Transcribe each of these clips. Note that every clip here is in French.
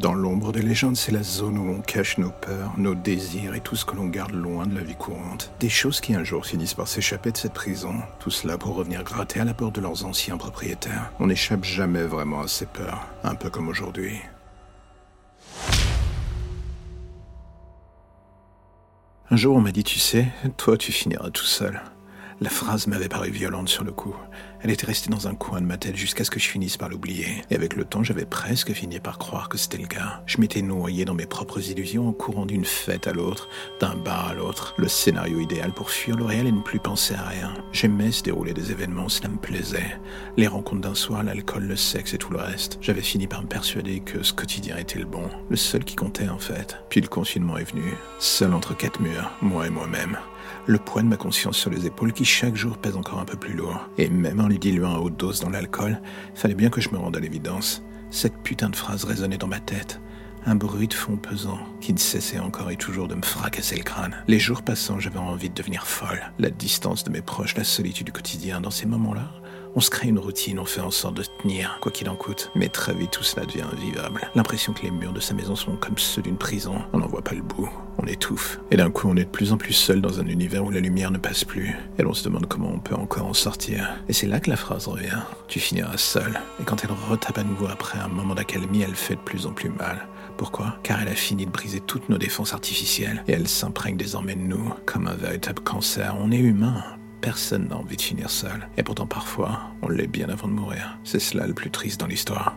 Dans l'ombre des légendes, c'est la zone où on cache nos peurs, nos désirs et tout ce que l'on garde loin de la vie courante. Des choses qui un jour finissent par s'échapper de cette prison. Tout cela pour revenir gratter à la porte de leurs anciens propriétaires. On n'échappe jamais vraiment à ces peurs, un peu comme aujourd'hui. Un jour, on m'a dit, tu sais, toi, tu finiras tout seul. La phrase m'avait paru violente sur le coup. Elle était restée dans un coin de ma tête jusqu'à ce que je finisse par l'oublier. Et avec le temps, j'avais presque fini par croire que c'était le cas. Je m'étais noyé dans mes propres illusions en courant d'une fête à l'autre, d'un bar à l'autre. Le scénario idéal pour fuir le réel et ne plus penser à rien. J'aimais se dérouler des événements, cela me plaisait. Les rencontres d'un soir, l'alcool, le sexe et tout le reste. J'avais fini par me persuader que ce quotidien était le bon. Le seul qui comptait en fait. Puis le confinement est venu. Seul entre quatre murs, moi et moi-même le poids de ma conscience sur les épaules qui chaque jour pèse encore un peu plus lourd. Et même en lui diluant à haute dose dans l'alcool, fallait bien que je me rende à l'évidence. Cette putain de phrase résonnait dans ma tête. Un bruit de fond pesant qui ne cessait encore et toujours de me fracasser le crâne. Les jours passant, j'avais envie de devenir folle. La distance de mes proches, la solitude du quotidien, dans ces moments-là, on se crée une routine, on fait en sorte de tenir, quoi qu'il en coûte. Mais très vite, tout cela devient invivable. L'impression que les murs de sa maison sont comme ceux d'une prison. On n'en voit pas le bout. On étouffe. Et d'un coup, on est de plus en plus seul dans un univers où la lumière ne passe plus. Et l'on se demande comment on peut encore en sortir. Et c'est là que la phrase revient. Tu finiras seul. Et quand elle retape à nouveau après un moment d'accalmie, elle fait de plus en plus mal. Pourquoi? Car elle a fini de briser toutes nos défenses artificielles et elle s'imprègne désormais de nous comme un véritable cancer. On est humain, Personne n'a envie de finir seul. Et pourtant parfois, on l'est bien avant de mourir. C'est cela le plus triste dans l'histoire.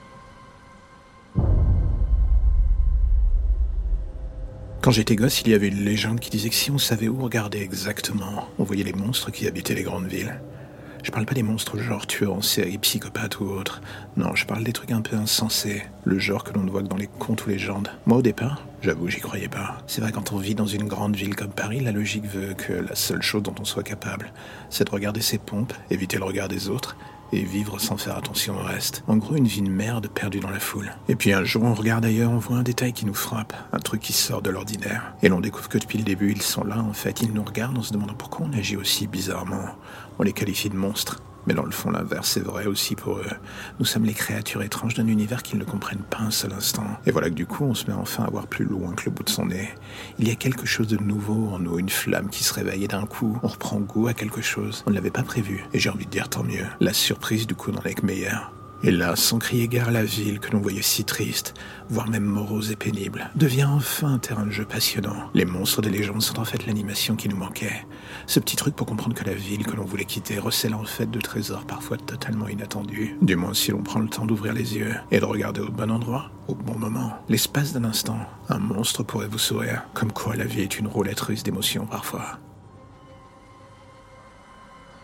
Quand j'étais gosse, il y avait une légende qui disait que si on savait où regarder exactement, on voyait les monstres qui habitaient les grandes villes. Je parle pas des monstres genre tueurs en série, psychopathes ou autres. Non, je parle des trucs un peu insensés. Le genre que l'on ne voit que dans les contes ou légendes. Moi, au départ, j'avoue, j'y croyais pas. C'est vrai, quand on vit dans une grande ville comme Paris, la logique veut que la seule chose dont on soit capable, c'est de regarder ses pompes, éviter le regard des autres, et vivre sans faire attention au reste. En gros, une vie de merde perdue dans la foule. Et puis un jour, on regarde ailleurs, on voit un détail qui nous frappe, un truc qui sort de l'ordinaire. Et l'on découvre que depuis le début, ils sont là, en fait, ils nous regardent en se demandant pourquoi on agit aussi bizarrement. On les qualifie de monstres. Mais dans le fond, l'inverse est vrai aussi pour eux. Nous sommes les créatures étranges d'un univers qu'ils ne comprennent pas un seul instant. Et voilà que du coup, on se met enfin à voir plus loin que le bout de son nez. Il y a quelque chose de nouveau en nous, une flamme qui se réveille et d'un coup, on reprend goût à quelque chose. On ne l'avait pas prévu. Et j'ai envie de dire tant mieux. La surprise du coup n'en est que meilleure. Et là, sans crier gare, la ville que l'on voyait si triste, voire même morose et pénible, devient enfin un terrain de jeu passionnant. Les monstres des légendes sont en fait l'animation qui nous manquait. Ce petit truc pour comprendre que la ville que l'on voulait quitter recèle en fait de trésors parfois totalement inattendus. Du moins si l'on prend le temps d'ouvrir les yeux et de regarder au bon endroit, au bon moment. L'espace d'un instant, un monstre pourrait vous sourire. Comme quoi la vie est une roulette russe d'émotions parfois.